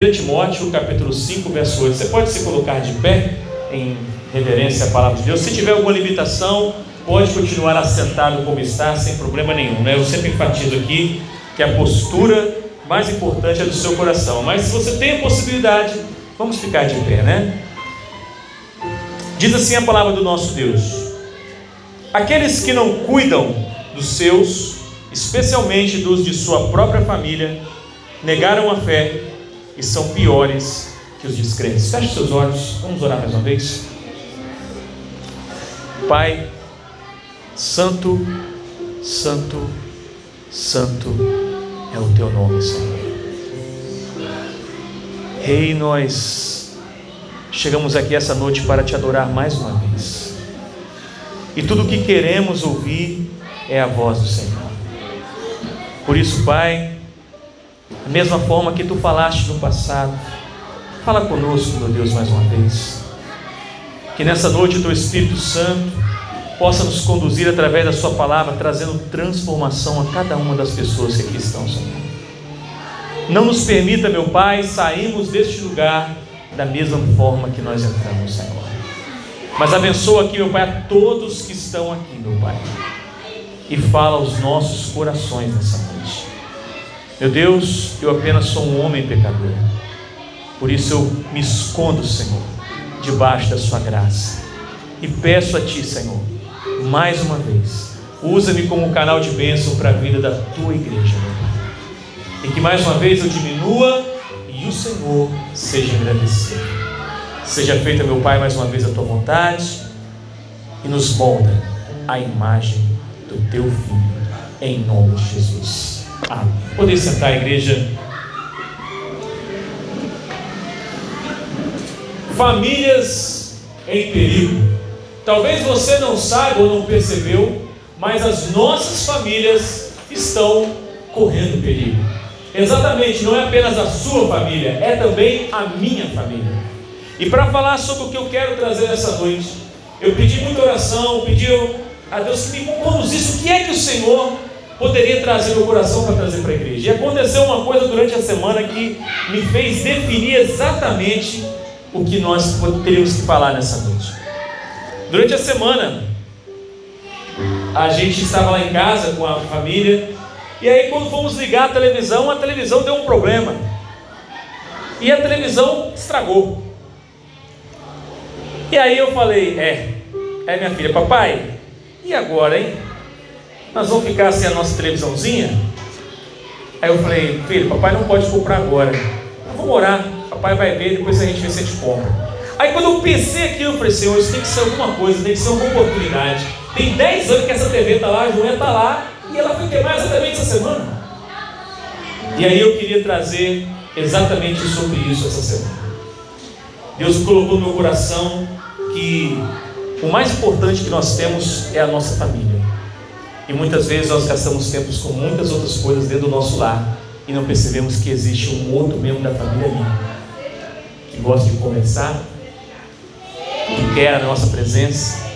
1 Timóteo, capítulo 5, verso 8. Você pode se colocar de pé em reverência à palavra de Deus. Se tiver alguma limitação, pode continuar assentado como está, sem problema nenhum. Né? Eu sempre enfatizo aqui que a postura mais importante é do seu coração. Mas se você tem a possibilidade, vamos ficar de pé, né? Diz assim a palavra do nosso Deus: Aqueles que não cuidam dos seus, especialmente dos de sua própria família, negaram a fé e são piores que os descrentes. Feche seus olhos, vamos orar mais uma vez. Pai, Santo, Santo, Santo é o teu nome, Senhor. Rei, nós chegamos aqui essa noite para te adorar mais uma vez. E tudo o que queremos ouvir é a voz do Senhor. Por isso, Pai, da mesma forma que tu falaste no passado, fala conosco, meu Deus, mais uma vez. Que nessa noite o teu Espírito Santo possa nos conduzir através da Sua palavra, trazendo transformação a cada uma das pessoas que aqui estão, Senhor. Não nos permita, meu Pai, sairmos deste lugar da mesma forma que nós entramos, Senhor. Mas abençoa aqui, meu Pai, a todos que estão aqui, meu Pai. E fala aos nossos corações nessa noite. Meu Deus, eu apenas sou um homem pecador. Por isso eu me escondo, Senhor, debaixo da Sua graça. E peço a Ti, Senhor, mais uma vez, usa-me como canal de bênção para a vida da Tua igreja, meu Pai. E que mais uma vez eu diminua e o Senhor seja agradecido. Seja feita, meu Pai, mais uma vez a Tua vontade e nos molda a imagem do Teu Filho, em nome de Jesus. Ah, poder sentar, igreja. Famílias em perigo. Talvez você não saiba ou não percebeu, mas as nossas famílias estão correndo perigo. Exatamente, não é apenas a sua família, é também a minha família. E para falar sobre o que eu quero trazer essa noite, eu pedi muita oração, pedi a Deus que me conduzisse o que é que o Senhor poderia trazer no coração para trazer para a igreja. E aconteceu uma coisa durante a semana que me fez definir exatamente o que nós teríamos que falar nessa noite. Durante a semana, a gente estava lá em casa com a família, e aí quando fomos ligar a televisão, a televisão deu um problema. E a televisão estragou. E aí eu falei, é, é minha filha, papai, e agora, hein? Nós vamos ficar sem a nossa televisãozinha? Aí eu falei, filho, papai não pode comprar agora. Vamos orar, papai vai ver, depois a gente vê se a gente compra. Aí quando eu pensei aquilo, eu falei, Senhor, isso tem que ser alguma coisa, tem que ser uma oportunidade. Tem 10 anos que essa TV está lá, a Joana está lá, e ela foi queimar exatamente essa semana. E aí eu queria trazer exatamente sobre isso essa semana. Deus colocou no meu coração que o mais importante que nós temos é a nossa família. E muitas vezes nós gastamos tempos com muitas outras coisas dentro do nosso lar e não percebemos que existe um outro membro da família ali que gosta de conversar, que quer a nossa presença.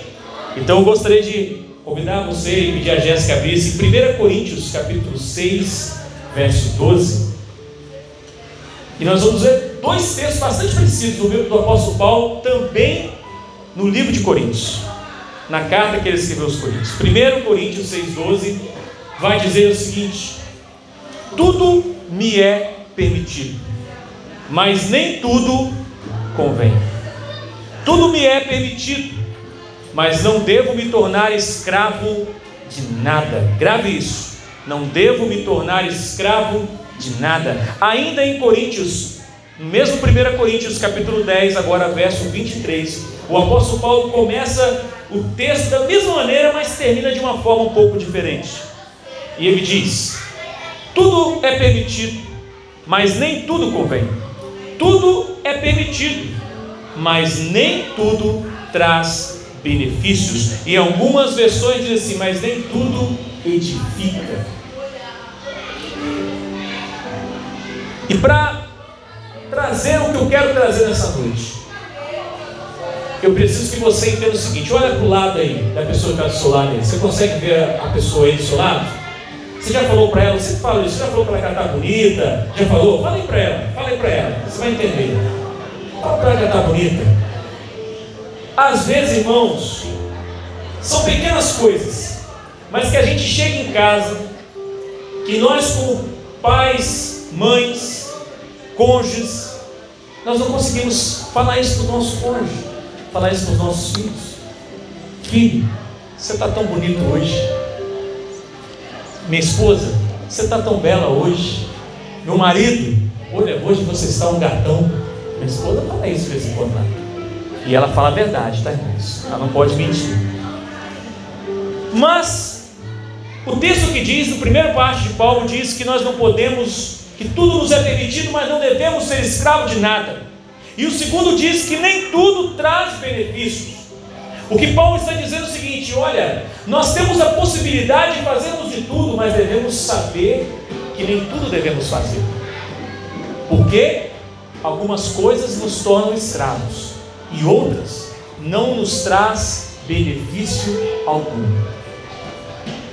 Então eu gostaria de convidar você e pedir a Jéssica a abrir em 1 Coríntios capítulo 6, verso 12. E nós vamos ver dois textos bastante parecidos do, do apóstolo Paulo, também no livro de Coríntios na carta que ele escreveu aos Coríntios. 1 Coríntios 6,12 vai dizer o seguinte: Tudo me é permitido, mas nem tudo convém. Tudo me é permitido, mas não devo me tornar escravo de nada. Grave isso. Não devo me tornar escravo de nada. Ainda em Coríntios, mesmo 1 Coríntios capítulo 10, agora verso 23, o apóstolo Paulo começa o texto da mesma maneira, mas termina de uma forma um pouco diferente. E ele diz: Tudo é permitido, mas nem tudo convém. Tudo é permitido, mas nem tudo traz benefícios. E algumas versões dizem assim: Mas nem tudo edifica. E para trazer o que eu quero trazer nessa noite, eu preciso que você entenda o seguinte: olha para o lado aí da pessoa que está do seu lado aí. Você consegue ver a pessoa aí do seu lado? Você já falou para ela, você fala isso, já falou para ela que ela está bonita? Já falou? Fale para ela, fale para ela, você vai entender. Fala para ela que ela está bonita. Às vezes, irmãos, são pequenas coisas, mas que a gente chega em casa, que nós, como pais, mães, cônjuges, nós não conseguimos falar isso para o nosso cônjuge, falar isso para os nossos filhos. Filho, você está tão bonito hoje. Minha esposa, você está tão bela hoje. Meu marido, olha, hoje você está um gatão. Minha esposa fala isso de vez em quando lá. E ela fala a verdade, tá, irmãos? Ela não pode mentir. Mas, o texto que diz, no primeiro parte de Paulo, diz que nós não podemos, que tudo nos é permitido, mas não devemos ser escravos de nada. E o segundo diz que nem tudo traz benefícios. O que Paulo está dizendo é o seguinte: olha, nós temos a possibilidade de fazermos de tudo, mas devemos saber que nem tudo devemos fazer. Porque algumas coisas nos tornam escravos e outras não nos traz benefício algum.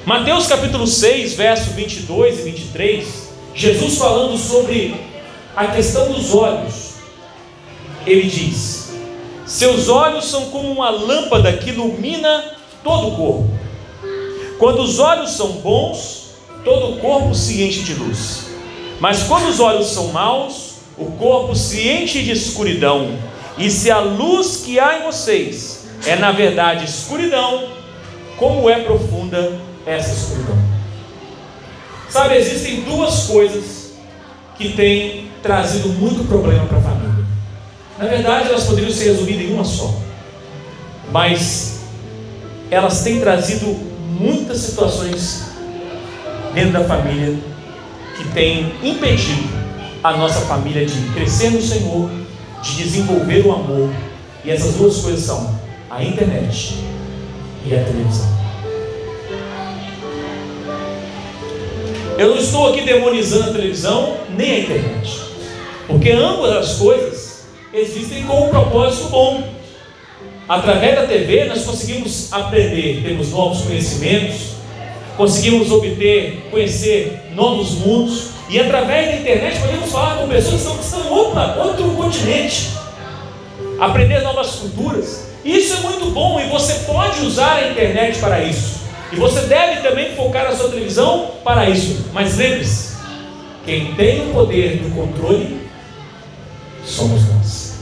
Mateus capítulo 6, verso 22 e 23, Jesus falando sobre a questão dos olhos, ele diz: Seus olhos são como uma lâmpada que ilumina todo o corpo. Quando os olhos são bons, todo o corpo se enche de luz. Mas quando os olhos são maus, o corpo se enche de escuridão. E se a luz que há em vocês é na verdade escuridão, como é profunda essa escuridão? Sabe, existem duas coisas que têm trazido muito problema para a família. Na verdade, elas poderiam ser resumidas em uma só, mas elas têm trazido muitas situações dentro da família que têm impedido a nossa família de crescer no Senhor de desenvolver o amor. E essas duas coisas são a internet e a televisão. Eu não estou aqui demonizando a televisão nem a internet, porque ambas as coisas existem com um propósito bom. Através da TV nós conseguimos aprender, temos novos conhecimentos, conseguimos obter, conhecer novos mundos, e através da internet podemos falar com pessoas que estão em outro continente, aprender novas culturas. Isso é muito bom e você pode usar a internet para isso. E você deve também focar a sua televisão para isso. Mas lembre-se: quem tem o poder do controle somos nós.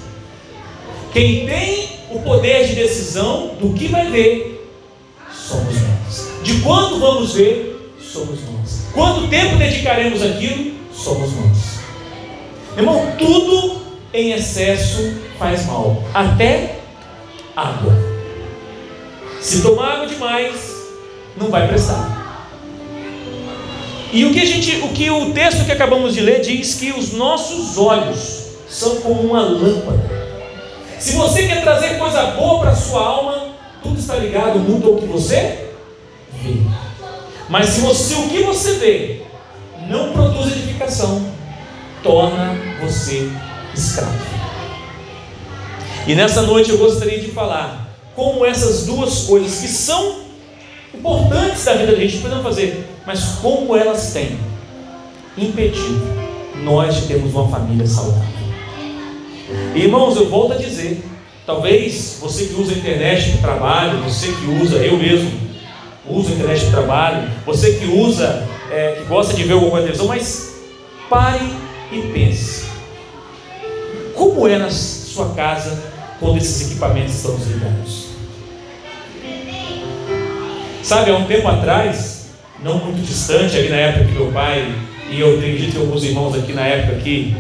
Quem tem o poder de decisão do que vai ver somos nós. De quando vamos ver, somos nós. Quanto tempo dedicaremos aquilo? Somos nós. Irmão, tudo em excesso faz mal, até água. Se tomar água demais, não vai prestar. E o que a gente, o que o texto que acabamos de ler diz que os nossos olhos são como uma lâmpada. Se você quer trazer coisa boa para a sua alma, tudo está ligado muito ao que você vê. Mas se, você, o que você vê não produz edificação, torna você escravo. E nessa noite eu gostaria de falar como essas duas coisas que são importantes da vida da gente podemos fazer, mas como elas têm impedido nós de termos uma família saudável. Irmãos, eu volto a dizer, talvez você que usa a internet para trabalho, você que usa, eu mesmo, usa a internet de trabalho, você que usa, é, que gosta de ver alguma televisão, mas pare e pense. Como é na sua casa quando esses equipamentos estão desligados? Sabe, há um tempo atrás, não muito distante, ali na época que meu pai, e eu acredito que alguns irmãos aqui na época aqui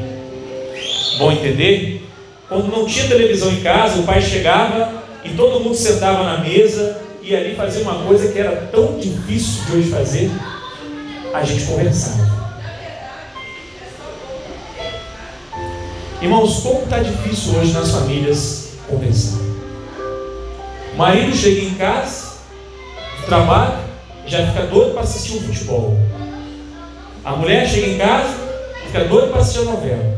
vão entender, quando não tinha televisão em casa, o pai chegava e todo mundo sentava na mesa e ali fazer uma coisa que era tão difícil de hoje fazer, a gente conversava. Irmãos, como está difícil hoje nas famílias conversar. O marido chega em casa, trabalha, já fica doido para assistir um futebol. A mulher chega em casa, fica doido para assistir a novela.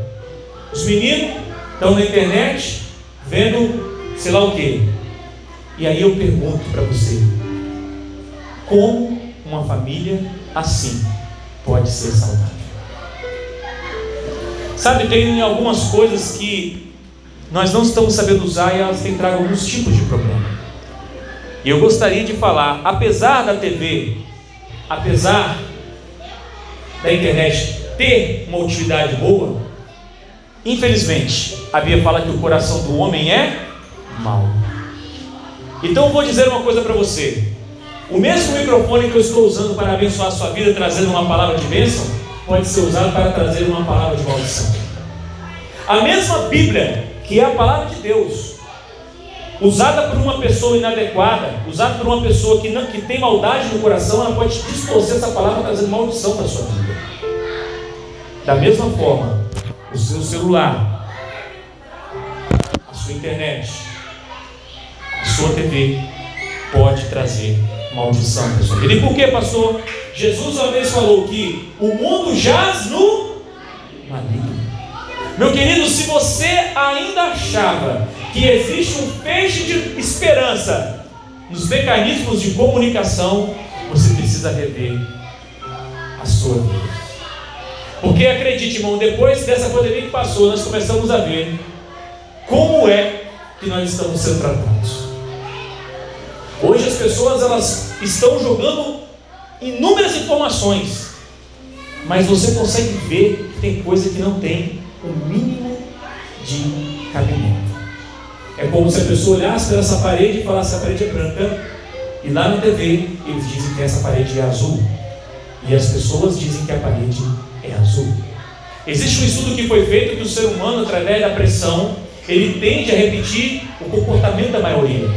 Os meninos estão na internet vendo sei lá o que. E aí eu pergunto para você: como uma família assim pode ser saudável. Sabe, tem algumas coisas que nós não estamos sabendo usar e elas têm trago alguns tipos de problema. E eu gostaria de falar, apesar da TV, apesar da internet ter uma utilidade boa, infelizmente, a Bíblia fala que o coração do homem é mau. Então eu vou dizer uma coisa para você. O mesmo microfone que eu estou usando para abençoar a sua vida, trazendo uma palavra de bênção, pode ser usado para trazer uma palavra de maldição. A mesma Bíblia, que é a palavra de Deus, usada por uma pessoa inadequada, usada por uma pessoa que, não, que tem maldade no coração, ela pode distorcer essa palavra trazendo maldição para a sua vida. Da mesma forma, o seu celular, a sua internet, a sua TV pode trazer maldição vida. E por que, pastor? Jesus uma vez falou que o mundo jaz no maligno. Meu querido, se você ainda achava que existe um feixe de esperança nos mecanismos de comunicação, você precisa rever a sua vida. Porque acredite, irmão, depois dessa pandemia que passou, nós começamos a ver como é que nós estamos sendo tratados. Hoje as pessoas elas estão jogando inúmeras informações, mas você consegue ver que tem coisa que não tem o mínimo de cabimento. É como se a pessoa olhasse para essa parede e falasse: a parede é branca, e lá na TV eles dizem que essa parede é azul, e as pessoas dizem que a parede é azul. Existe um estudo que foi feito que o ser humano, através da pressão, ele tende a repetir o comportamento da maioria.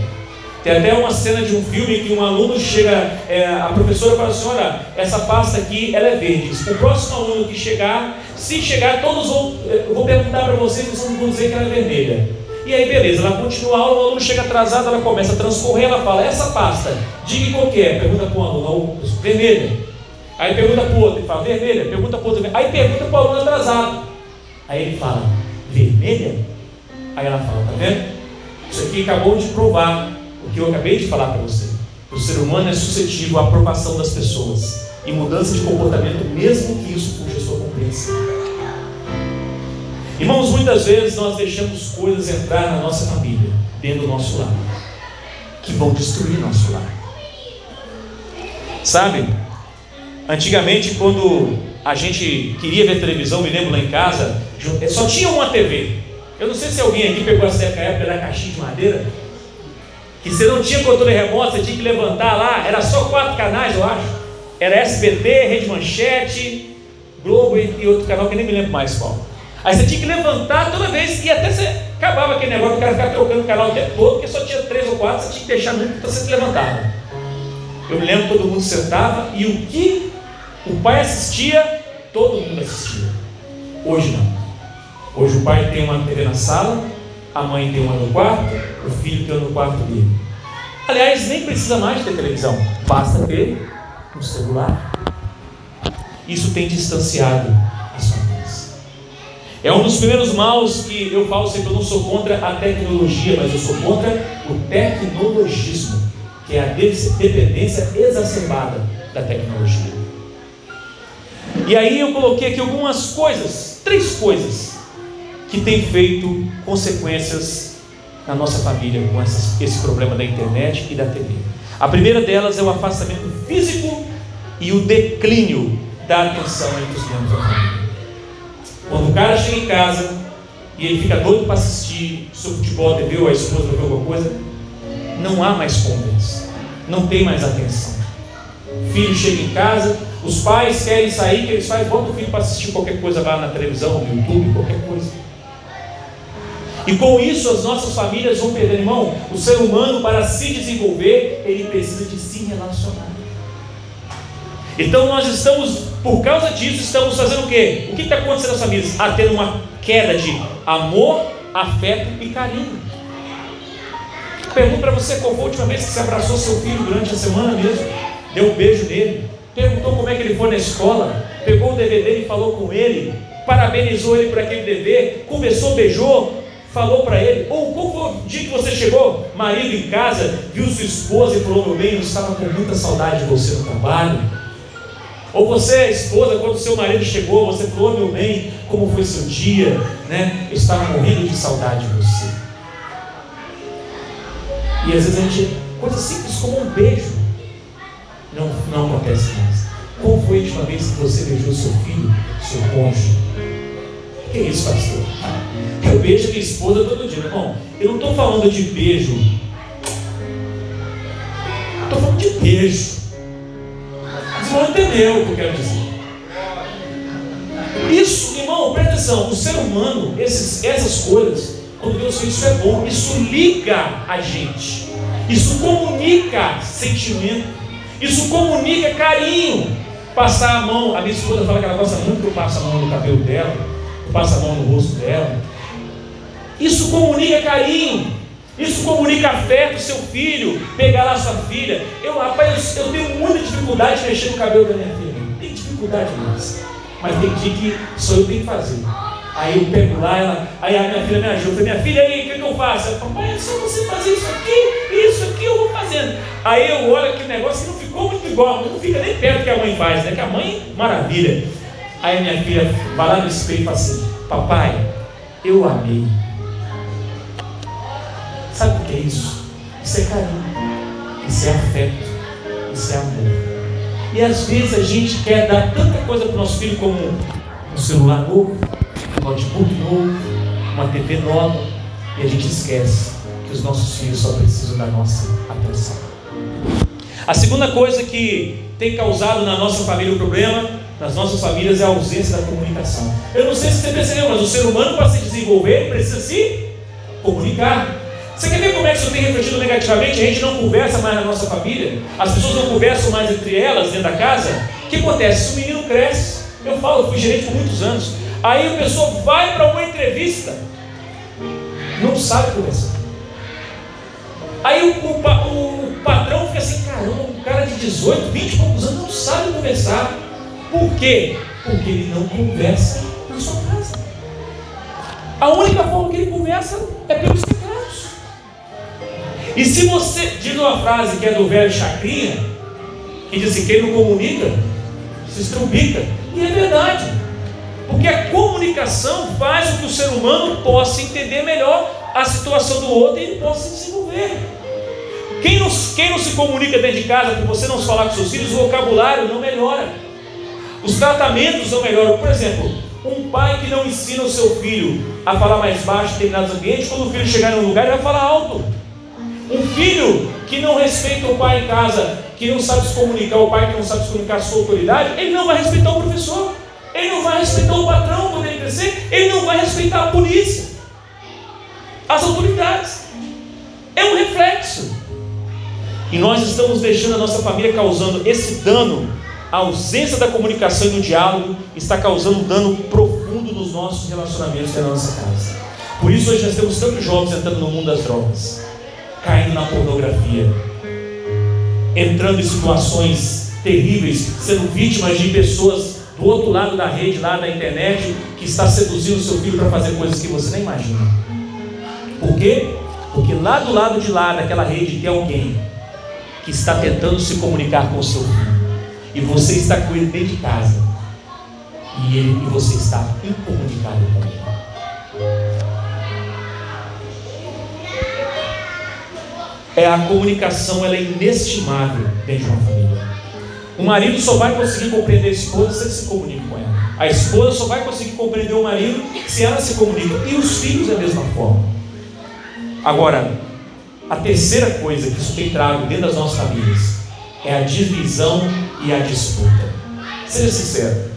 Tem até uma cena de um filme que um aluno chega, é, a professora fala assim, olha, essa pasta aqui ela é verde. O próximo aluno que chegar, se chegar, todos vão, eu vou perguntar para vocês, vocês vão dizer que ela é vermelha. E aí beleza, ela continua a aula, o aluno chega atrasado, ela começa a transcorrer, ela fala, essa pasta, diga qual que é, pergunta para o aluno, vermelha. Aí pergunta para o outro, e fala, vermelha, pergunta para o outro, aí pergunta para o aluno atrasado. Aí ele fala, vermelha? Aí ela fala, tá vendo? Isso aqui acabou de provar o que eu acabei de falar para você. O ser humano é suscetível à aprovação das pessoas e mudança de comportamento, mesmo que isso fuja sua compreensão. Irmãos, muitas vezes nós deixamos coisas entrar na nossa família, dentro do nosso lar, que vão destruir nosso lar. Sabe? Antigamente, quando a gente queria ver televisão, me lembro lá em casa, só tinha uma TV. Eu não sei se alguém aqui pegou essa época da caixinha de madeira que você não tinha controle remoto, você tinha que levantar lá, era só quatro canais, eu acho. Era SBT, Rede Manchete, Globo e outro canal que nem me lembro mais qual. Aí você tinha que levantar toda vez e até você acabava aquele negócio, o cara ficava trocando o canal o tempo todo, porque só tinha três ou quatro, você tinha que deixar muito para você se levantar. Eu me lembro todo mundo sentava e o que o pai assistia, todo mundo assistia. Hoje não. Hoje o pai tem uma TV na sala, a mãe tem uma no quarto, o filho tem uma no quarto dele. Aliás, nem precisa mais ter televisão, basta ter um celular. Isso tem distanciado as famílias. É um dos primeiros maus que eu falo sempre, eu não sou contra a tecnologia, mas eu sou contra o tecnologismo, que é a dependência exacerbada da tecnologia. E aí eu coloquei aqui algumas coisas, três coisas que tem feito consequências na nossa família com essas, esse problema da internet e da TV. A primeira delas é o afastamento físico e o declínio da atenção entre os membros da família. Quando o cara chega em casa e ele fica doido para assistir seu futebol, TV ou a esposa ver alguma coisa, não há mais conversa, não tem mais atenção. O filho chega em casa, os pais querem sair, que eles fazem, bota o filho para assistir qualquer coisa lá na televisão, no YouTube, qualquer coisa. E com isso as nossas famílias vão perder, irmão. O ser humano, para se desenvolver, ele precisa de se relacionar. Então nós estamos, por causa disso, estamos fazendo o quê? O que está acontecendo nas famílias? A ter uma queda de amor, afeto e carinho. Pergunto para você qual foi a última vez que você abraçou seu filho durante a semana mesmo, deu um beijo nele, perguntou como é que ele foi na escola, pegou o DVD e falou com ele, parabenizou ele por aquele dever, começou, beijou, falou para ele, ou qual foi o dia que você chegou, marido em casa, viu sua esposa e falou, meu bem, eu estava com muita saudade de você no trabalho. Ou você, esposa, quando seu marido chegou, você falou, oh, meu bem, como foi seu dia? Né? Eu estava morrendo de saudade de você. E às vezes a gente, coisa simples como um beijo, não, não acontece mais. Qual foi a última vez que você beijou seu filho, seu cônjuge? Que isso, pastor? Eu beijo minha esposa todo dia, irmão. Eu não estou falando de beijo. Estou falando de beijo. Você não entendeu o que eu quero dizer. Isso, irmão, presta atenção. O ser humano, esses, essas coisas, quando Deus fez isso é bom. Isso liga a gente. Isso comunica sentimento. Isso comunica carinho. Passar a mão. A minha esposa fala que ela gosta muito que eu passe a mão no cabelo dela. Eu passo a mão no rosto dela. Isso comunica carinho. Isso comunica afeto, seu filho, pegar lá sua filha. Eu, rapaz, eu, tenho muita dificuldade de mexer no cabelo da minha filha. Tem dificuldade nisso. Mas tem dia que só eu tenho que fazer. Aí eu pego lá, ela, aí a minha filha me ajuda. Minha filha, aí, o que, que eu faço? Ela fala, pai, é só você fazer isso aqui, isso aqui eu vou fazendo. Aí eu olho aquele negócio e não ficou muito igual, não fica nem perto que a mãe faz, né? Que a mãe, maravilha. Aí minha filha vai lá no espelho e fala assim, papai, eu amei. Sabe o que é isso? Isso é carinho, isso é afeto, isso é amor. E às vezes a gente quer dar tanta coisa para o nosso filho como um celular novo, um notebook novo, uma TV nova, e a gente esquece que os nossos filhos só precisam da nossa atenção. A segunda coisa que tem causado na nossa família o problema, nas nossas famílias, é a ausência da comunicação. Eu não sei se você percebeu, mas o ser humano, para se desenvolver, precisa se comunicar. Você quer ver como é que isso tem refletido negativamente? A gente não conversa mais na nossa família, as pessoas não conversam mais entre elas dentro da casa. O que acontece? O menino cresce, eu falo, eu fui gerente por muitos anos. Aí a pessoa vai para uma entrevista, não sabe conversar. Aí o, o, o, patrão fica assim, caramba, um cara de 18, 20 e poucos anos não sabe conversar. Por quê? Porque ele não conversa na sua casa. A única forma que ele conversa é pelos teclados. E se você diz uma frase que é do velho Chacrinha, que diz assim, quem não comunica, se estrubica. E é verdade. Porque a comunicação faz com que o ser humano possa entender melhor a situação do outro e ele possa se desenvolver. Quem não, quem não se comunica dentro de casa, por você não falar com seus filhos, o vocabulário não melhora. Os tratamentos não melhoram. Por exemplo, um pai que não ensina o seu filho a falar mais baixo em determinados ambientes, quando o filho chegar em um lugar, ele vai falar alto. Um filho que não respeita o pai em casa, que não sabe se comunicar, o pai que não sabe se comunicar a sua autoridade, ele não vai respeitar o professor, ele não vai respeitar o patrão quando ele crescer, ele não vai respeitar a polícia, as autoridades. É um reflexo. E nós estamos deixando a nossa família causando esse dano. A ausência da comunicação e do diálogo está causando um dano profundo nos nossos relacionamentos e na nossa casa. Por isso hoje nós temos tantos jovens entrando no mundo das drogas caindo na pornografia, entrando em situações terríveis, sendo vítimas de pessoas do outro lado da rede, lá da internet, que está seduzindo seu filho para fazer coisas que você nem imagina. Por quê? Porque lá do lado de lá daquela rede tem alguém que está tentando se comunicar com o seu filho. E você está com ele dentro de casa. E, ele, e você está incomunicado com ele. é a comunicação ela é inestimável dentro de uma família. O marido só vai conseguir compreender a esposa se ele se comunica com ela. A esposa só vai conseguir compreender o marido se ela se comunica. E os filhos da mesma forma. Agora, a terceira coisa que isso tem trago dentro das nossas famílias é a divisão e a disputa. Seja sincero.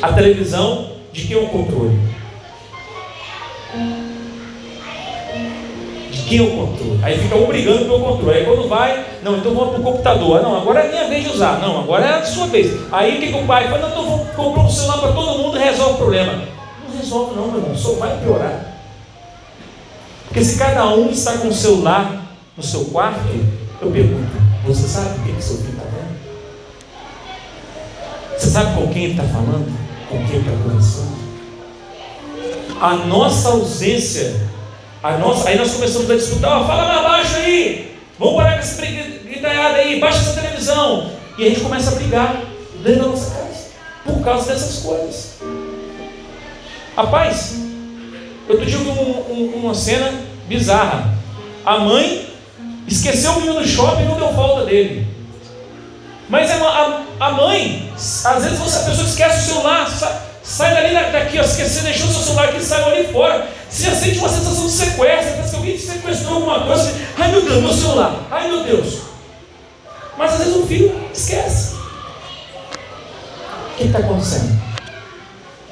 A televisão, de quem é o controle? quem o controle. Aí fica um brigando pelo controle. Aí quando vai, não, então vamos para o computador. Não, agora é minha vez de usar. Não, agora é a sua vez. Aí o que, que o pai faz? Não, então vou comprar um celular para todo mundo e resolve o problema. Não resolve não, meu irmão, só vai piorar. Porque se cada um está com o celular no seu quarto, eu pergunto, você sabe o que, seu filho está vendo? Você sabe com quem ele está falando? Com quem está conversando? A nossa ausência a nossa, aí nós começamos a disputar, fala mais baixo aí, vamos parar com essa gritanhada aí, baixa essa televisão. E a gente começa a brigar. dentro da nossa casa, por causa dessas coisas. Rapaz, eu te digo um, um, uma cena bizarra. A mãe esqueceu o menino no shopping e não deu falta dele. Mas a, a, a mãe, às vezes você, a pessoa esquece o celular, sai, sai dali daqui, ó, esqueceu, deixou o seu celular aqui, saiu ali fora. Você já sente uma sensação de sequestro, parece que alguém te sequestrou alguma coisa. Ai meu Deus, meu celular, ai meu Deus. Mas às vezes o filho esquece. O que está acontecendo?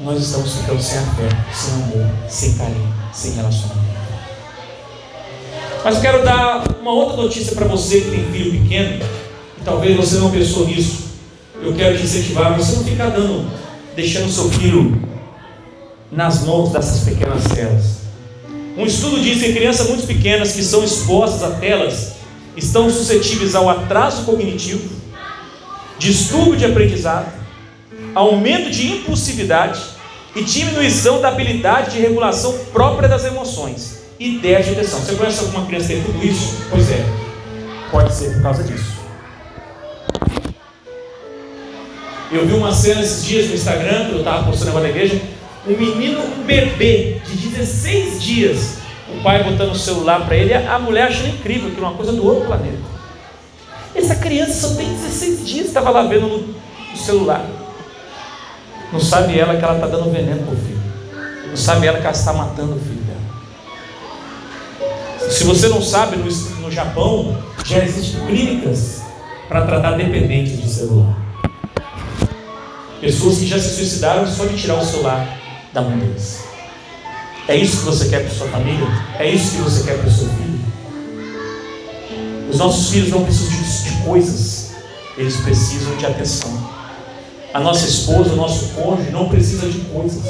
Nós estamos ficando sem afeto, sem amor, sem carinho, sem relacionamento. Mas eu quero dar uma outra notícia para você que tem filho pequeno, e talvez você não pensou nisso. Eu quero te incentivar você não ficar dando, deixando seu filho nas mãos dessas pequenas telas. Um estudo diz que crianças muito pequenas que são expostas a telas estão suscetíveis ao atraso cognitivo, distúrbio de aprendizado, aumento de impulsividade e diminuição da habilidade de regulação própria das emoções e de agitação. Você conhece alguma criança que tem tudo isso? Pois é, pode ser por causa disso. Eu vi uma cena esses dias no Instagram, que eu estava postando agora na igreja, um menino, um bebê de 16 dias, o pai botando o celular para ele, a mulher achando incrível, que era uma coisa do outro planeta. Essa criança só tem 16 dias, estava lá vendo no, no celular. Não sabe ela que ela está dando veneno para o filho. Não sabe ela que ela está matando o filho. Se você não sabe, no, no Japão já existem clínicas para tratar dependentes de celular. Pessoas que já se suicidaram só de tirar o celular da mão deles. É isso que você quer para sua família? É isso que você quer para o seu filho? Os nossos filhos não precisam de, de coisas, eles precisam de atenção. A nossa esposa, o nosso cônjuge não precisa de coisas,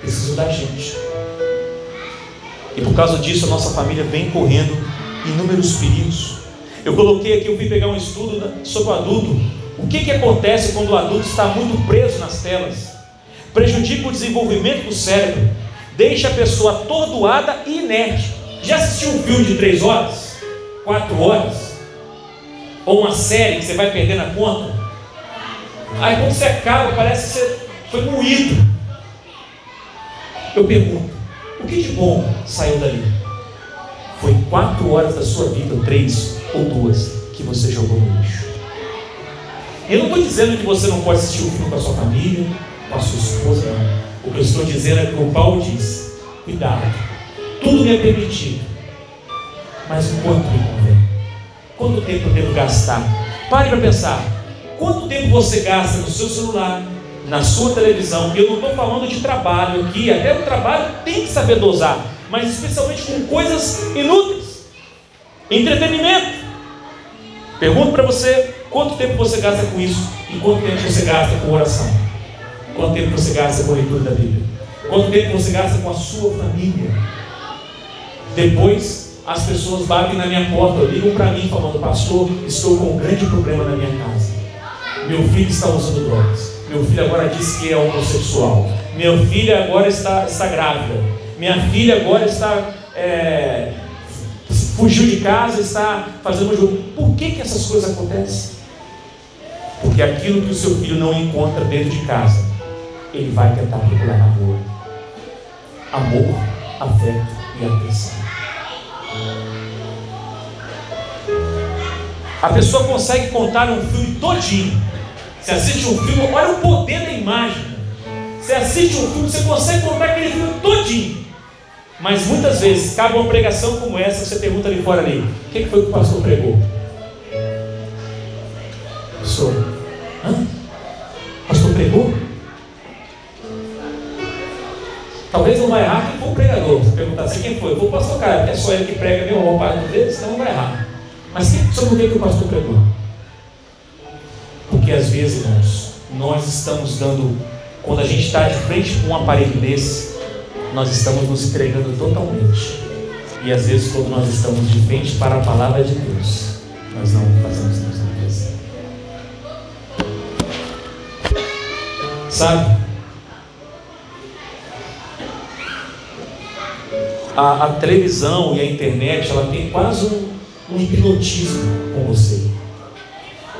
precisa da gente. E por causa disso a nossa família vem correndo inúmeros perigos. Eu coloquei aqui, eu fui pegar um estudo sobre o adulto. O que, que acontece quando o adulto está muito preso nas telas? Prejudica o desenvolvimento do cérebro, deixa a pessoa atordoada e inerte. Já assistiu um filme de três horas? Quatro horas? Ou uma série que você vai perdendo a conta? Aí quando você acaba, parece que você foi moído. Eu pergunto, o que de bom saiu dali? Foi quatro horas da sua vida, ou três ou duas, que você jogou no lixo. Eu não estou dizendo que você não pode assistir o um filme com a sua família, com a sua esposa, não. O que eu estou dizendo é que o Paulo diz: cuidado, tudo me é permitido, mas quanto me convém? Quanto tempo eu devo gastar? Pare para pensar. Quanto tempo você gasta no seu celular, na sua televisão? Eu não estou falando de trabalho aqui, até o trabalho tem que saber dosar, mas especialmente com coisas inúteis. Entretenimento. Pergunto para você: quanto tempo você gasta com isso? E quanto tempo você gasta com oração? Quanto tempo você gasta com a leitura da Bíblia? Quanto tempo você gasta com a sua família? Depois, as pessoas batem na minha porta, ligam para mim falando: Pastor, estou com um grande problema na minha casa. Meu filho está usando drogas. Meu filho agora diz que é homossexual. Meu filho agora está, está grávida. Minha filha agora está. É, fugiu de casa, está fazendo um jogo. Por que, que essas coisas acontecem? Porque aquilo que o seu filho não encontra dentro de casa, ele vai tentar procurar na rua. Amor, afeto e atenção. A pessoa consegue contar um filme todinho você assiste um filme, olha o poder da imagem. Você assiste um filme, você consegue contar aquele filme todinho. Mas muitas vezes, cabe uma pregação como essa, você pergunta ali fora ali, o que foi que o pastor pregou? Pastor, hã? O pastor pregou? Talvez não vai errar quem for o pregador. Você perguntar assim, quem foi? Foi o pastor cara, é só ele que prega meu roupagem dele, senão não vai errar. Mas sobre o que o pastor pregou? Porque às vezes, irmãos, nós estamos dando, quando a gente está de frente com um aparelho desse, nós estamos nos entregando totalmente. E às vezes, quando nós estamos de frente para a palavra de Deus, nós não fazemos isso na mesa. Sabe? A, a, televisão e a internet, ela tem quase um, um hipnotismo com você.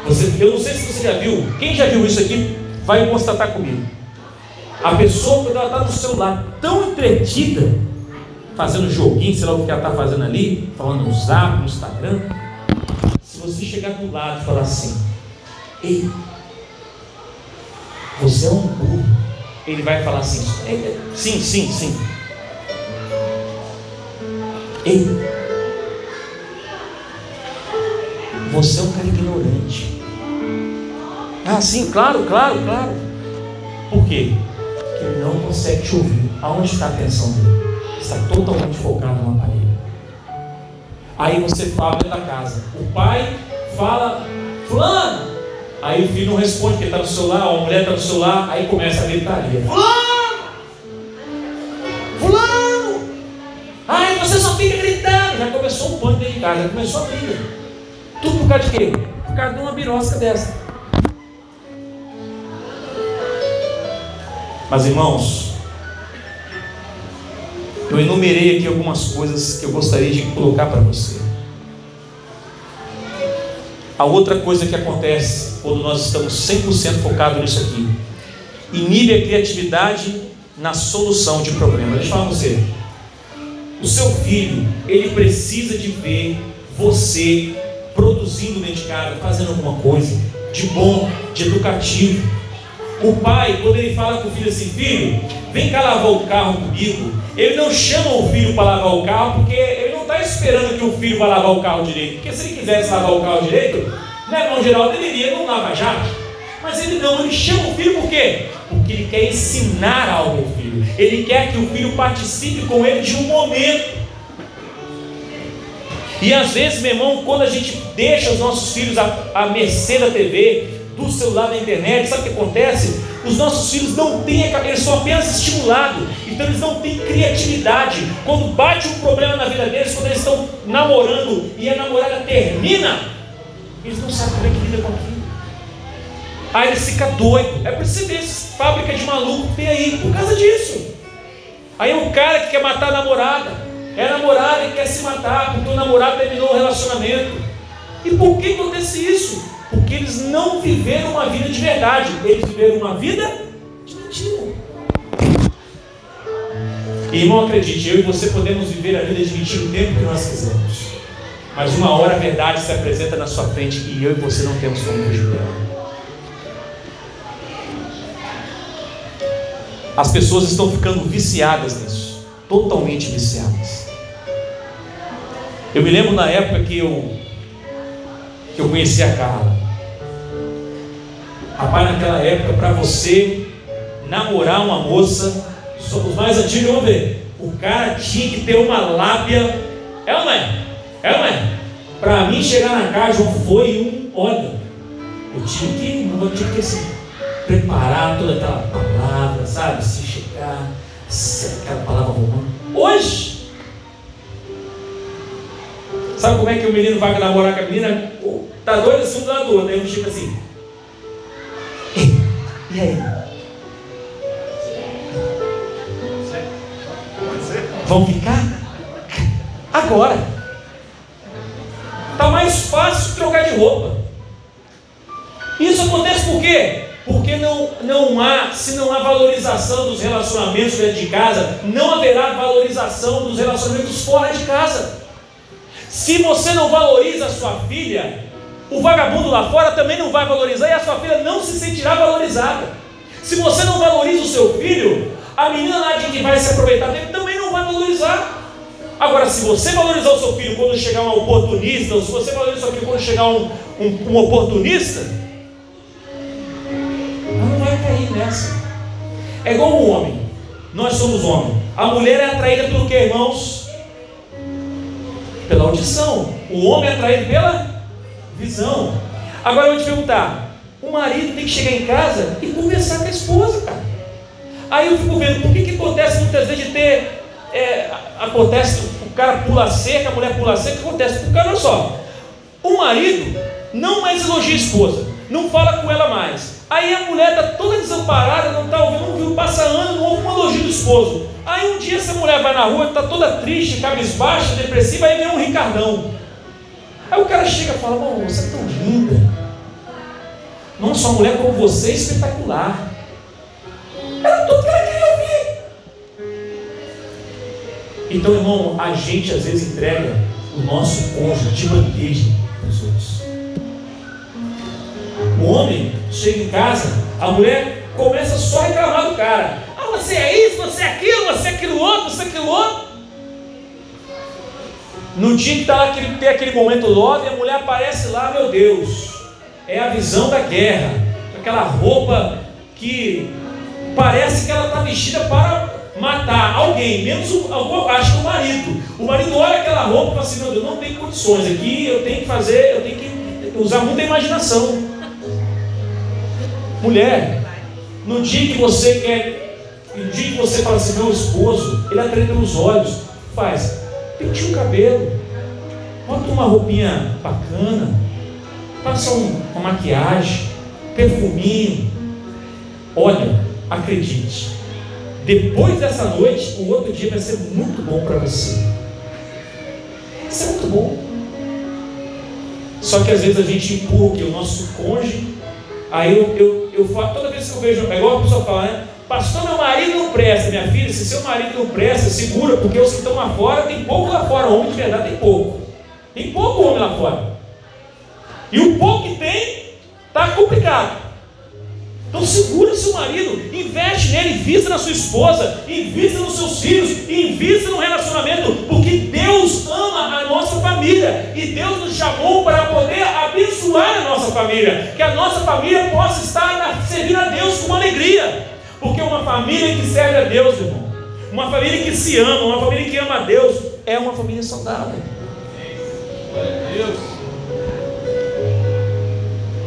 Você, eu não sei se você já viu, quem já viu isso aqui vai constatar comigo. A pessoa, quando ela está no celular tão entretida, fazendo joguinho, sei lá o que ela está fazendo ali, falando no zap, no Instagram, se você chegar do lado e falar assim, ei, você é um burro, ele vai falar assim, sim, sim, sim. Ei, você é um cara ignorante. Ah, sim, claro, claro, claro. Por quê? Porque ele não consegue te ouvir. Aonde está a atenção dele? Está totalmente focado no aparelho. Aí você fala dentro da casa. O pai fala, fulano. Aí o filho não responde porque está no celular, a mulher está no celular, aí começa a gritaria. Fulano! Fulano! Ai, você só fica gritando. Já começou um pânico dentro de casa, já começou a briga. Tudo por causa de quê? Por causa de uma birosca dessa. Mas irmãos, eu enumerei aqui algumas coisas que eu gostaria de colocar para você. A outra coisa que acontece quando nós estamos 100% focados nisso aqui, inibe a criatividade na solução de problemas. Deixa eu falar com você. O seu filho, ele precisa de ver você produzindo dentro de casa, fazendo alguma coisa de bom, de educativo. O pai, quando ele fala com o filho assim, filho, vem cá lavar o carro comigo, ele não chama o filho para lavar o carro, porque ele não está esperando que o filho vá lavar o carro direito. Porque se ele quisesse lavar o carro direito, né, irmão geral, ele iria não lava já. Mas ele não, ele chama o filho por quê? Porque ele quer ensinar algo ao filho. Ele quer que o filho participe com ele de um momento. E às vezes, meu irmão, quando a gente deixa os nossos filhos à, à mercê da TV, do celular, da internet, sabe o que acontece? Os nossos filhos não têm, eles são apenas estimulados, então eles não têm criatividade. Quando bate um problema na vida deles, quando eles estão namorando e a namorada termina, eles não sabem como é que lida com aquilo. Aí eles ficam doidos. É por isso que fábrica de maluco tem aí, por causa disso. Aí um cara que quer matar a namorada, é a namorada que quer se matar porque o namorado terminou o relacionamento. E por que acontece isso? Porque eles não viveram uma vida de verdade, eles viveram uma vida de mentira. Irmão, acredite, eu e você podemos viver a vida de mentira o tempo que nós quisermos. Mas uma hora a verdade se apresenta na sua frente e eu e você não temos como fugir. As pessoas estão ficando viciadas nisso, totalmente viciadas. Eu me lembro na época que eu que eu conheci a Carla. Rapaz, naquela época, para você namorar uma moça, os mais antigos vão ver, o cara tinha que ter uma lábia. É ou não é? É ou não é? Para mim chegar na casa foi um. Olha, eu tive que, eu tive que assim, preparar toda aquela palavra, sabe? Se chegar, aquela palavra romana. Hoje, sabe como é que o menino vai namorar com a menina? Tá doido assim um do lado do outro. Aí um chega assim. E aí? Vão ficar? Agora. Tá mais fácil trocar de roupa. Isso acontece por quê? Porque não, não há, se não há valorização dos relacionamentos dentro de casa, não haverá valorização dos relacionamentos fora de casa. Se você não valoriza a sua filha, o vagabundo lá fora também não vai valorizar e a sua filha não se sentirá valorizada. Se você não valoriza o seu filho, a menina lá de que vai se aproveitar dele também não vai valorizar. Agora, se você valorizar o seu filho quando chegar um oportunista, ou se você valorizar o seu filho quando chegar um, um, um oportunista, não vai cair nessa. É igual um homem. Nós somos homens. A mulher é atraída pelo que, irmãos? Pela audição. O homem é atraído pela Visão. Agora eu vou te perguntar: o marido tem que chegar em casa e conversar com a esposa, cara. Aí eu fico vendo, por que, que acontece muitas vezes de ter. É, acontece, o cara pula cerca, a mulher pula cerca, o que acontece? Porque olha só, o marido não mais elogia a esposa, não fala com ela mais. Aí a mulher está toda desamparada, não está ouvindo, não viu, passa ano, não ouve um elogio do esposo. Aí um dia essa mulher vai na rua, está toda triste, cabisbaixa, depressiva, aí vem um Ricardão. Aí o cara chega e fala: Amor, você é tão linda. Não só mulher como você é espetacular. Era tudo que ela queria ouvir. Então, irmão, a gente às vezes entrega o nosso cônjuge de bandeja os outros. O homem chega em casa, a mulher começa só a reclamar do cara. Ah, você é isso, você é aquilo, você é aquilo outro, você é aquilo outro. No dia que está lá, tem aquele momento love, a mulher aparece lá, meu Deus, é a visão da guerra, aquela roupa que parece que ela está vestida para matar alguém, menos o, acho que o marido. O marido olha aquela roupa e fala assim, meu Deus, não tem condições aqui, eu tenho que fazer, eu tenho que usar muita imaginação. Mulher, no dia que você quer, no dia que você fala assim, meu esposo, ele atende os olhos, faz, pinte o cabelo, bota uma roupinha bacana, faça um, uma maquiagem, perfuminho. Olha, acredite, depois dessa noite, o outro dia vai ser muito bom para você. Isso é muito bom. Só que às vezes a gente empurra? O nosso cônjuge. Aí eu, eu, eu falo, toda vez que eu vejo, é igual a pessoa fala, né? Pastor, meu marido não presta, minha filha. Se seu marido não presta, segura, porque os que estão lá fora, tem pouco lá fora. Homem de verdade tem pouco. Tem pouco homem lá fora. E o pouco que tem, está complicado. Então segura seu marido, investe nele, invista na sua esposa, invista nos seus filhos, invista no relacionamento, porque Deus ama a nossa família e Deus nos chamou para poder abençoar a nossa família, que a nossa família possa estar servindo a Deus com alegria, porque uma família que serve a Deus, irmão, uma família que se ama, uma família que ama a Deus, é uma família saudável.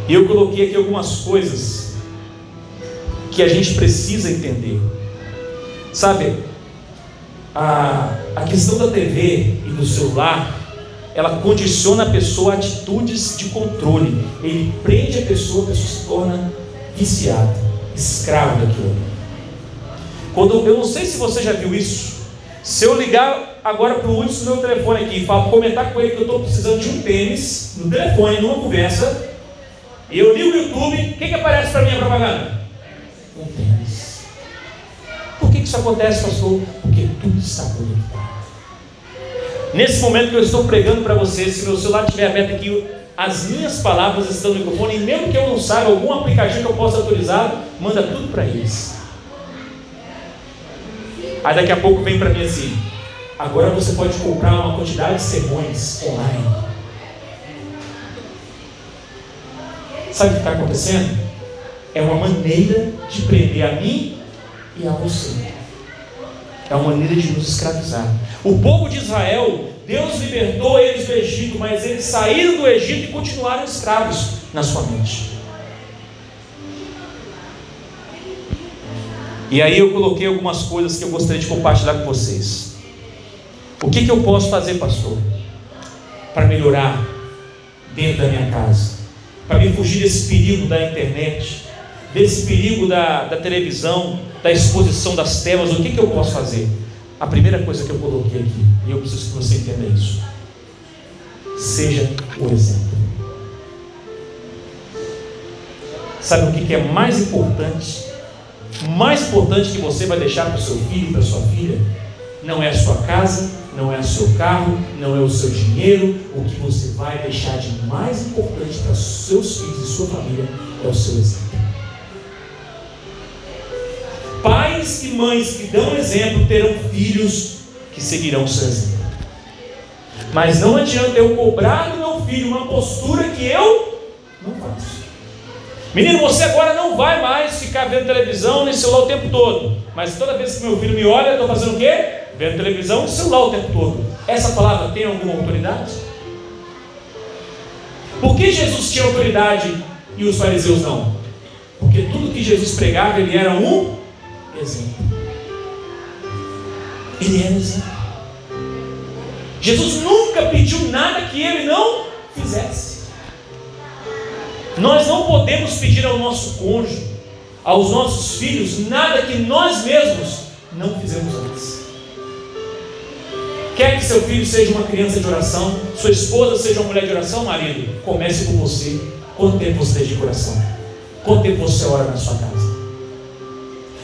E eu coloquei aqui algumas coisas que a gente precisa entender. Sabe, a, a questão da TV e do celular, ela condiciona a pessoa a atitudes de controle. Ele prende a pessoa, a pessoa se torna viciada, escravo daquilo. Quando, eu não sei se você já viu isso. Se eu ligar agora para o Hudson meu telefone aqui e falar, comentar com ele que eu estou precisando de um tênis, no telefone, numa conversa, e eu ligo o YouTube, o que, que aparece para mim a propaganda? Por que isso acontece, pastor? Porque tudo está conectado. Nesse momento que eu estou pregando para você, se meu celular estiver aberto aqui, as minhas palavras estão no microfone, e mesmo que eu não saiba algum aplicativo que eu possa autorizar, manda tudo para eles. Aí daqui a pouco vem para mim assim: agora você pode comprar uma quantidade de sermões online. Sabe o que está acontecendo? É uma maneira de prender a mim e a você. É uma maneira de nos escravizar. O povo de Israel, Deus libertou eles do Egito, mas eles saíram do Egito e continuaram escravos na sua mente. E aí eu coloquei algumas coisas que eu gostaria de compartilhar com vocês. O que, que eu posso fazer, pastor, para melhorar dentro da minha casa? Para me fugir desse perigo da internet, desse perigo da, da televisão, da exposição das telas, o que, que eu posso fazer? A primeira coisa que eu coloquei aqui, e eu preciso que você entenda isso, seja o exemplo. Sabe o que, que é mais importante? Mais importante que você vai deixar para o seu filho para sua filha? Não é a sua casa, não é o seu carro, não é o seu dinheiro. O que você vai deixar de mais importante para seus filhos e sua família é o seu exemplo. Pais e mães que dão exemplo terão filhos que seguirão seu exemplo. Mas não adianta eu cobrar do meu filho uma postura que eu não faço. Menino, você agora não vai mais ficar vendo televisão nem celular o tempo todo. Mas toda vez que meu filho me olha, eu estou fazendo o quê? Vendo televisão e celular o tempo todo. Essa palavra tem alguma autoridade? Por que Jesus tinha autoridade e os fariseus não? Porque tudo que Jesus pregava, ele era um exemplo. Ele era exemplo. Jesus nunca pediu nada que ele não fizesse. Nós não podemos pedir ao nosso cônjuge, aos nossos filhos, nada que nós mesmos não fizemos antes. Quer que seu filho seja uma criança de oração, sua esposa seja uma mulher de oração, marido? Comece com você. Quanto tempo você tem de oração? Quanto tempo você ora na sua casa?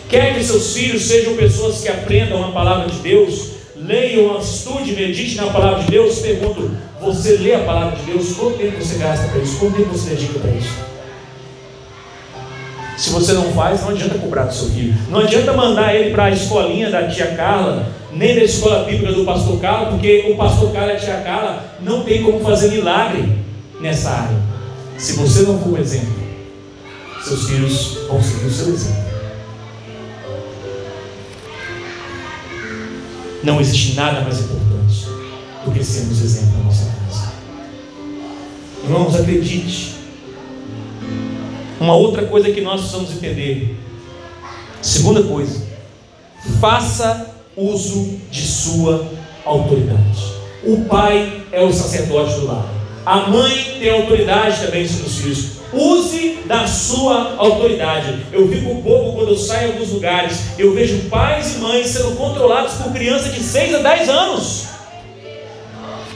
Quer que seus filhos sejam pessoas que aprendam a palavra de Deus, leiam, estude, medite na palavra de Deus? Pergunto, você lê a palavra de Deus? Quanto tempo você gasta para isso? Quanto tempo você dedica para isso? Se você não faz, não adianta cobrar do seu filho. Não adianta mandar ele para a escolinha da tia Carla, nem da escola bíblica do pastor Carla, porque o pastor Carla e a tia Carla não tem como fazer milagre nessa área. Se você não for um exemplo, seus filhos vão seguir o seu exemplo. Não existe nada mais importante do que sermos exemplo na nossa casa. Irmãos, acredite. Uma outra coisa que nós precisamos entender. Segunda coisa, faça uso de sua autoridade. O pai é o sacerdote do lar. A mãe tem autoridade também sobre os filhos. Use da sua autoridade. Eu fico bobo quando eu saio em alguns lugares. Eu vejo pais e mães sendo controlados por crianças de 6 a 10 anos.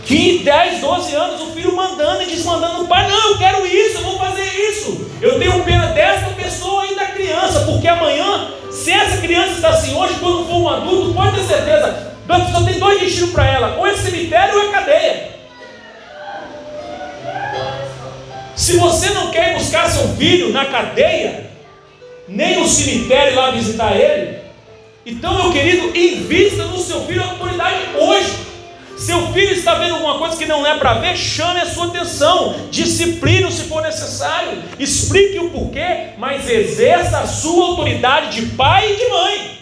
Que 10, 12 anos, o filho mandando e desmandando o pai: Não, eu quero isso, eu vou fazer isso. Eu tenho pena dessa pessoa e da criança, porque amanhã, se essa criança está assim hoje, quando for um adulto, pode ter certeza, só tem dois destinos para ela: ou é cemitério ou é cadeia. Se você não quer buscar seu filho na cadeia, nem no cemitério lá visitar ele, então, meu querido, invista no seu filho a autoridade hoje. Seu filho está vendo alguma coisa que não é para ver, chame a sua atenção, discipline se for necessário, explique o porquê, mas exerça a sua autoridade de pai e de mãe.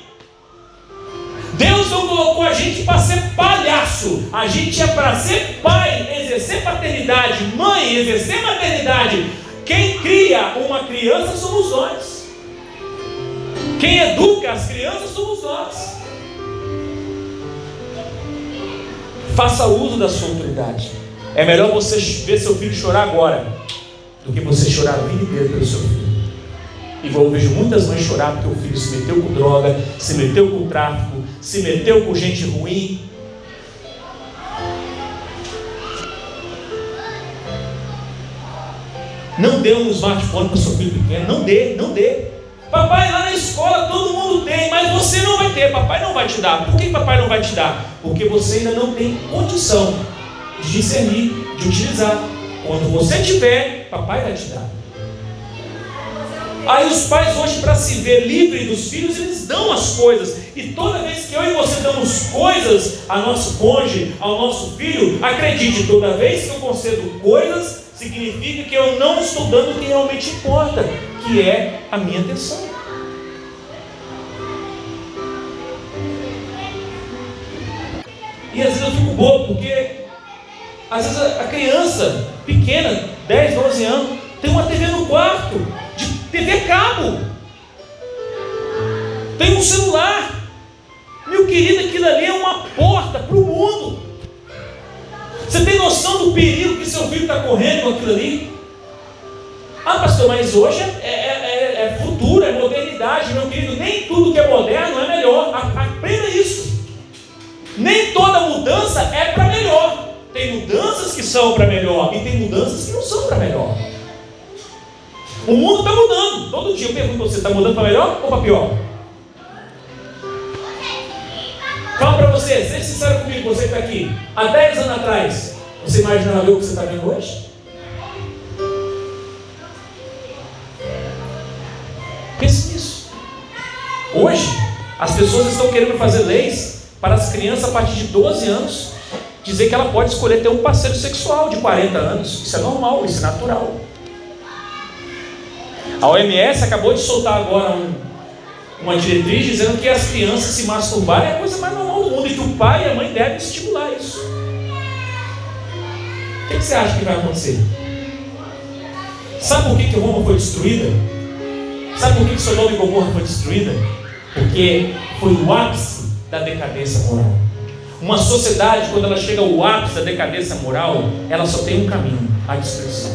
Deus não colocou a gente para ser palhaço, a gente é para ser pai, exercer paternidade, mãe, exercer maternidade. Quem cria uma criança somos nós, quem educa as crianças somos nós. Faça uso da sua autoridade. É melhor você ver seu filho chorar agora do que você chorar a vida inteira pelo seu filho. Igual eu vejo muitas mães chorar porque o filho se meteu com droga, se meteu com tráfico, se meteu com gente ruim. Não dê um smartphone para seu filho pequeno, não dê, não dê. Papai, lá na escola todo mundo tem, mas você não vai ter, papai não vai te dar. Por que papai não vai te dar? Porque você ainda não tem condição de discernir, de utilizar. Quando você tiver, papai vai te dar. Aí os pais hoje, para se ver livre dos filhos, eles dão as coisas. E toda vez que eu e você damos coisas a nosso cônjuge, ao nosso filho, acredite, toda vez que eu concedo coisas, significa que eu não estou dando o que realmente importa, que é a minha atenção. E às vezes eu fico bobo, porque às vezes a criança pequena, 10, 12 anos, tem uma TV no quarto. TV cabo. Tem um celular. Meu querido, aquilo ali é uma porta para o mundo. Você tem noção do perigo que seu filho está correndo com aquilo ali? Ah, pastor, mas hoje é, é, é, é futuro, é modernidade, meu querido. Nem tudo que é moderno é melhor. Aprenda isso. Nem toda mudança é para melhor. Tem mudanças que são para melhor e tem mudanças que não são para melhor. O mundo está mudando. Todo dia eu pergunto você: está mudando para melhor ou para pior? Fala para você, seja sincero comigo, você que está aqui. Há 10 anos atrás, você imaginava o que você está vendo hoje? Pense nisso. Hoje, as pessoas estão querendo fazer leis para as crianças a partir de 12 anos dizer que ela pode escolher ter um parceiro sexual de 40 anos. Isso é normal, isso é natural. A OMS acabou de soltar agora um, uma diretriz dizendo que as crianças se masturbarem é a coisa mais normal do mundo e que o pai e a mãe devem estimular isso. O que, você acha que vai acontecer? Sabe por que, que Roma foi destruída? Sabe por que, que Sodoma e Gomorra foi destruída? Porque foi o ápice da decadência moral. Uma sociedade, quando ela chega ao ápice da decadência moral, ela só tem um caminho: a destruição.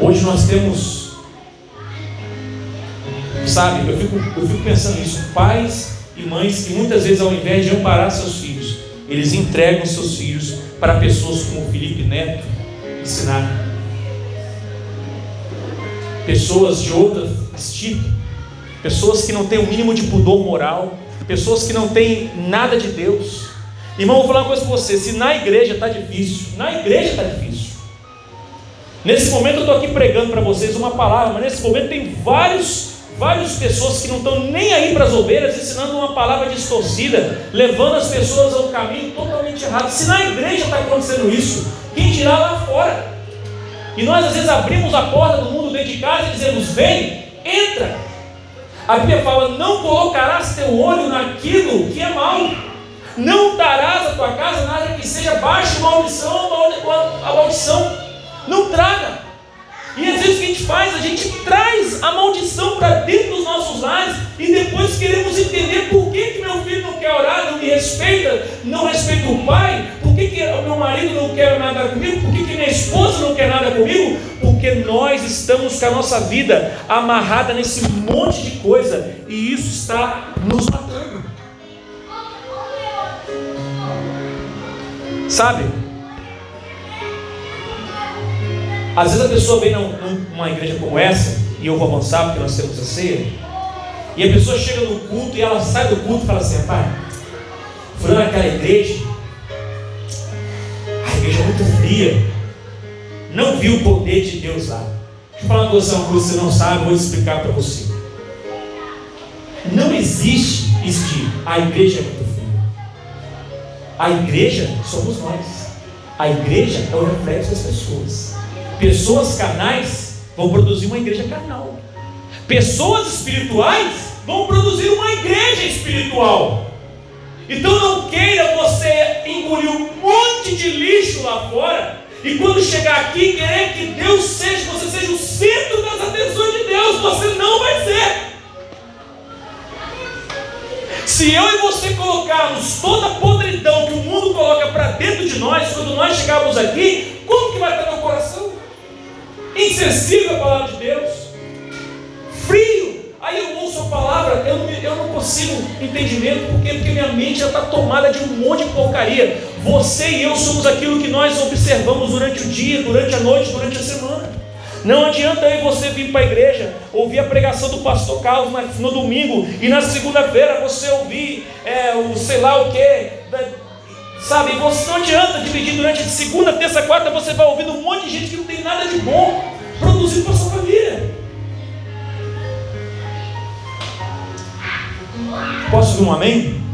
Hoje nós temos, sabe, eu fico, eu fico pensando nisso, pais e mães que muitas vezes ao invés de amparar seus filhos, eles entregam seus filhos para pessoas como Felipe Neto ensinar. pessoas de outro tipo, pessoas que não têm o mínimo de pudor moral, pessoas que não têm nada de Deus. Irmão, vou falar uma coisa para você: se na igreja está difícil, na igreja está difícil. Nesse momento eu estou aqui pregando para vocês uma palavra, mas nesse momento tem vários, várias pessoas que não estão nem aí para as ovelhas, ensinando uma palavra distorcida, levando as pessoas a um caminho totalmente errado. Se na igreja está acontecendo isso, quem dirá lá fora? E nós às vezes abrimos a porta do mundo dentro de casa e dizemos: vem, entra. A Bíblia fala: não colocarás teu olho naquilo que é mal. Não darás a tua casa nada que seja baixo maldição, a maldição. Não traga. E às vezes o que a gente faz? A gente traz a maldição para dentro dos nossos lares e depois queremos entender por que, que meu filho não quer orar, não me respeita, não respeita o pai, por que, que o meu marido não quer nada comigo, por que, que minha esposa não quer nada comigo? Porque nós estamos com a nossa vida amarrada nesse monte de coisa e isso está nos matando. Sabe? Às vezes a pessoa vem numa igreja como essa, e eu vou avançar porque nós temos a ceia, e a pessoa chega no culto e ela sai do culto e fala assim: pai, fui naquela igreja, a igreja é muito fria, não vi o poder de Deus lá. Deixa eu falar uma coisa que você não sabe, vou explicar para você. Não existe de a igreja é muito fria. A igreja somos nós. A igreja é o reflexo das pessoas. Pessoas carnais vão produzir uma igreja carnal. Pessoas espirituais vão produzir uma igreja espiritual. Então não queira você engolir um monte de lixo lá fora e quando chegar aqui querer que Deus seja, você seja o centro das atenções de Deus, você não vai ser. Se eu e você colocarmos toda a podridão que o mundo coloca para dentro de nós, quando nós chegarmos aqui, como que vai estar meu coração? Insensível à palavra de Deus, frio. Aí eu ouço a palavra, eu não, eu não consigo entendimento, porque, porque minha mente já está tomada de um monte de porcaria. Você e eu somos aquilo que nós observamos durante o dia, durante a noite, durante a semana. Não adianta aí você vir para a igreja, ouvir a pregação do pastor Carlos no domingo, e na segunda-feira você ouvir é, o sei lá o que, Sabe, você não adianta dividir durante segunda, terça, quarta, você vai ouvindo um monte de gente que não tem nada de bom produzido para sua família. Posso dar um amém?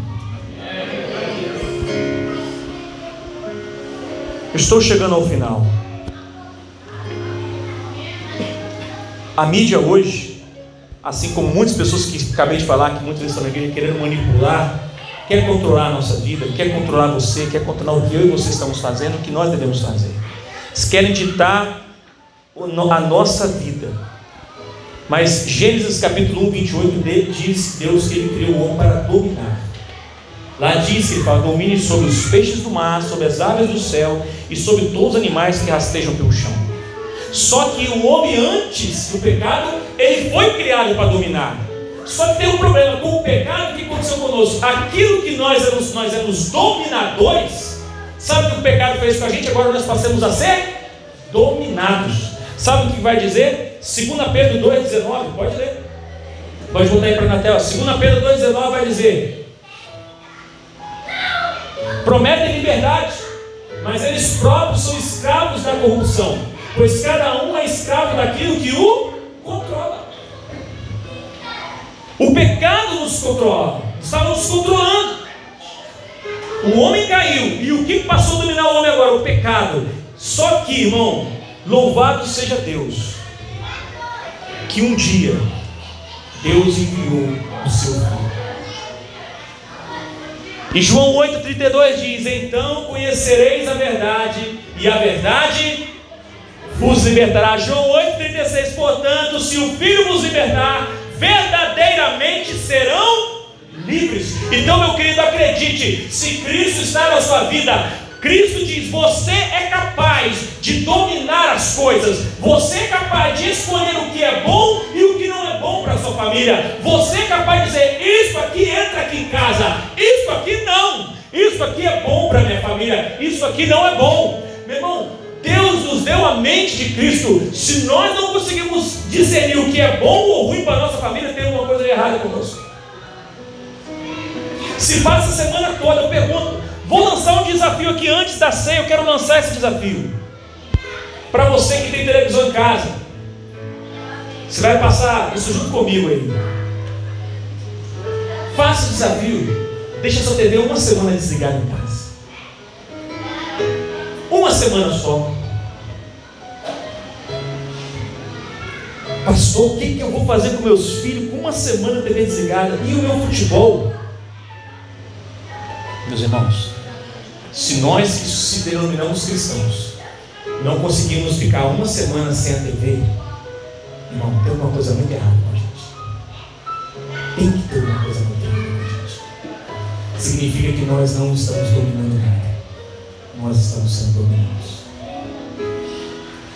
estou chegando ao final. A mídia hoje, assim como muitas pessoas que acabei de falar, que muitas vezes estão na igreja querendo manipular, quer controlar a nossa vida, quer controlar você, quer controlar o que eu e você estamos fazendo, o que nós devemos fazer. Eles querem ditar a nossa vida. Mas Gênesis capítulo 1, 28 diz Deus que Ele criou o homem para dominar. Lá diz ele domine sobre os peixes do mar, sobre as aves do céu e sobre todos os animais que rastejam pelo chão. Só que o homem, antes do pecado, ele foi criado para dominar. Só que tem um problema com o pecado que aconteceu conosco. Aquilo que nós éramos, nós éramos dominadores, sabe o que o pecado fez com a gente? Agora nós passamos a ser dominados. Sabe o que vai dizer? 2 Pedro 2,19, pode ler. Pode botar aí para na tela. 2 Pedro 2,19 vai dizer: Prometem liberdade, mas eles próprios são escravos da corrupção, pois cada um é escravo daquilo que o O pecado nos controla, estava nos controlando. O homem caiu, e o que passou a dominar o homem agora? O pecado. Só que, irmão, louvado seja Deus, que um dia Deus enviou o seu filho. E João 8,32 diz: Então conhecereis a verdade, e a verdade vos libertará. João 8,36: Portanto, se o Filho vos libertar, verdadeiramente Então, meu querido, acredite: se Cristo está na sua vida, Cristo diz: você é capaz de dominar as coisas, você é capaz de escolher o que é bom e o que não é bom para a sua família, você é capaz de dizer: isso aqui entra aqui em casa, isso aqui não, isso aqui é bom para minha família, isso aqui não é bom. Meu irmão, Deus nos deu a mente de Cristo. Se nós não conseguimos discernir o que é bom ou ruim para a nossa família, tem alguma coisa errada conosco. Se passa a semana toda, eu pergunto, vou lançar um desafio aqui antes da ceia, eu quero lançar esse desafio. Para você que tem televisão em casa, você vai passar isso junto comigo aí. Faça o desafio. Deixa sua TV uma semana desligada em casa. Uma semana só. Pastor, o que, que eu vou fazer com meus filhos com uma semana TV desligada? E o meu futebol? Meus irmãos, se nós que se denominamos cristãos não conseguimos ficar uma semana sem a TV, irmão, tem uma coisa muito errada com a gente. Tem que ter uma coisa muito errada com a gente. Significa que nós não estamos dominando nada. Nós estamos sendo dominados.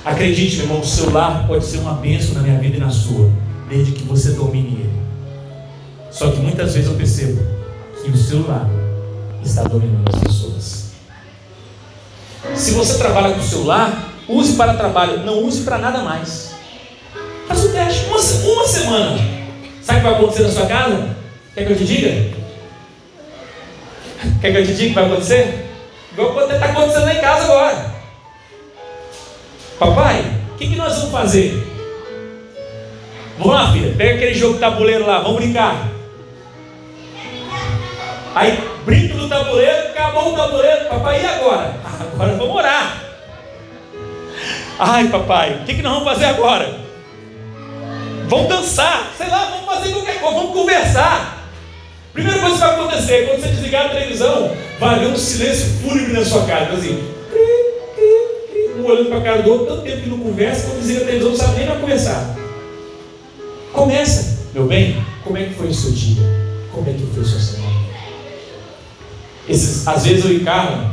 Acredite, meu irmão, o celular pode ser uma bênção na minha vida e na sua, desde que você domine ele. Só que muitas vezes eu percebo que o celular está dominando as pessoas. Se você trabalha com o celular, use para trabalho, não use para nada mais. Faça o teste, uma, uma semana. Sabe o que vai acontecer na sua casa? Quer que eu te diga? Quer que eu te diga o que vai acontecer? Igual está acontecendo lá em casa agora. Papai, o que, que nós vamos fazer? Vamos lá, filha, pega aquele jogo de tabuleiro lá, vamos brincar. Aí brinco do tabuleiro, acabou o tabuleiro, papai, e agora? Agora vamos orar. Ai, papai, o que, que nós vamos fazer agora? Vamos dançar, sei lá, vamos fazer qualquer coisa, vamos conversar. Primeira coisa que vai acontecer, quando você desligar a televisão, vai haver um silêncio fúnebre na sua casa, assim, um olhando para a cara do outro, tanto tempo que não conversa, quando desliga a televisão, não sabe nem para conversar. Começa, meu bem, como é que foi o seu dia? Como é que foi a sua semana? Esses, às vezes eu encarno,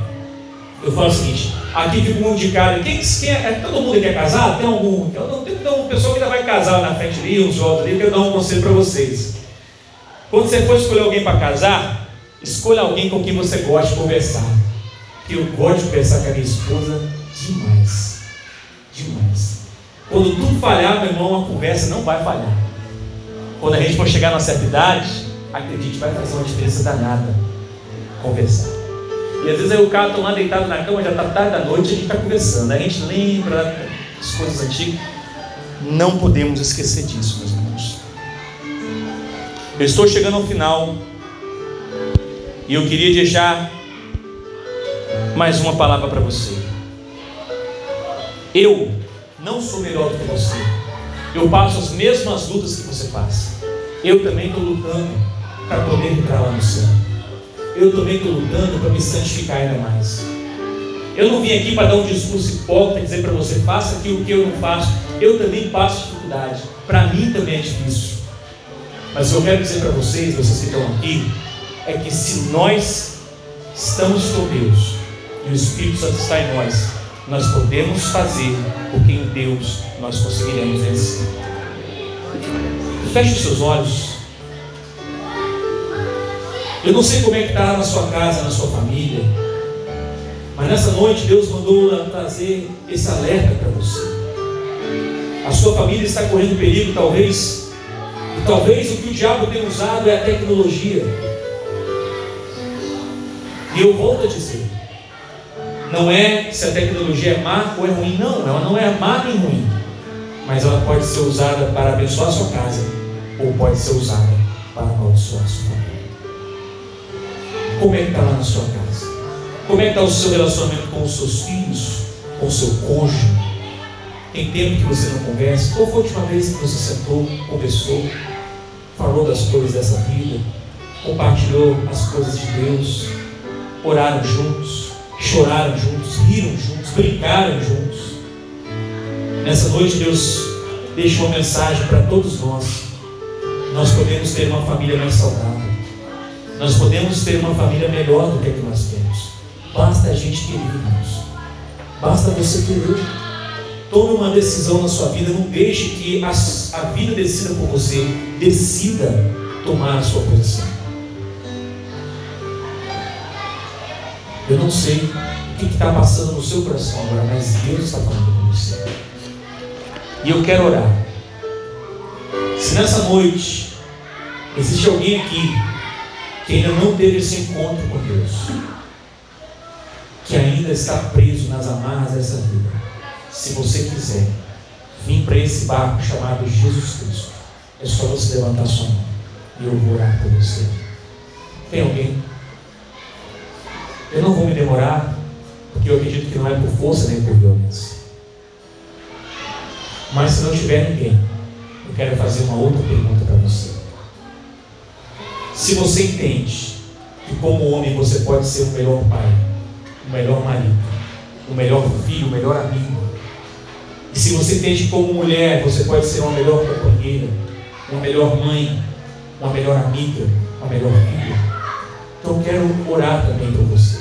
eu falo o seguinte, aqui fica um de cara, quem, quem é, é, todo mundo aqui é casado? Tem algum? Eu não tenho uma pessoa que ainda vai casar na frente ali, uns outros ali, eu dar um conselho para vocês. Quando você for escolher alguém para casar, escolha alguém com quem você gosta de conversar. Que eu gosto de conversar com a minha esposa demais. Demais. Quando tudo falhar, meu irmão, a conversa não vai falhar. Quando a gente for chegar na certa idade, acredite, vai fazer uma diferença danada conversar. E às vezes aí o cara está lá deitado na cama, já está tarde da noite, a gente está conversando. A gente lembra das coisas antigas. Não podemos esquecer disso, meus irmãos. Eu estou chegando ao final. E eu queria deixar mais uma palavra para você. Eu não sou melhor do que você. Eu passo as mesmas lutas que você passa. Eu também estou lutando para poder entrar lá no céu eu também estou lutando para me santificar ainda mais. Eu não vim aqui para dar um discurso hipócrita dizer para você, faça aquilo que eu não faço. Eu também passo dificuldade. Para mim também é difícil. Mas eu quero dizer para vocês, vocês que estão aqui, é que se nós estamos com Deus e o Espírito Santo está em nós, nós podemos fazer porque em Deus nós conseguiremos vencer. Feche os seus olhos. Eu não sei como é que está na sua casa, na sua família. Mas nessa noite Deus mandou trazer esse alerta para você. A sua família está correndo perigo, talvez. E talvez o que o diabo tem usado é a tecnologia. E eu volto a dizer: não é se a tecnologia é má ou é ruim, não. Ela não é má nem ruim. Mas ela pode ser usada para abençoar a sua casa, ou pode ser usada para amaldiçoar a sua família. Como é que está lá na sua casa? Como é que está o seu relacionamento com os seus filhos, com o seu cônjuge? Tem tempo que você não conversa? Qual foi a última vez que você sentou, conversou, falou das coisas dessa vida, compartilhou as coisas de Deus, oraram juntos, choraram juntos, riram juntos, brincaram juntos? Nessa noite Deus deixou uma mensagem para todos nós. Nós podemos ter uma família mais saudável. Nós podemos ter uma família melhor do que a que nós temos. Basta a gente querer, irmãos. Basta você querer. Tome uma decisão na sua vida. Não deixe que a, a vida decida por você. Decida tomar a sua posição. Eu não sei o que está passando no seu coração agora, mas Deus está falando com você. E eu quero orar. Se nessa noite existe alguém aqui que ainda não teve esse encontro com Deus, que ainda está preso nas amarras dessa vida, se você quiser vir para esse barco chamado Jesus Cristo, é só você levantar sua mão e eu vou orar por você. Tem alguém? Eu não vou me demorar, porque eu acredito que não é por força nem por violência. Mas se não tiver ninguém, eu quero fazer uma outra pergunta para você. Se você entende que como homem você pode ser o melhor pai, o melhor marido, o melhor filho, o melhor amigo, e se você entende que como mulher você pode ser uma melhor companheira, uma melhor mãe, uma melhor amiga, uma melhor filha, então eu quero orar também por você.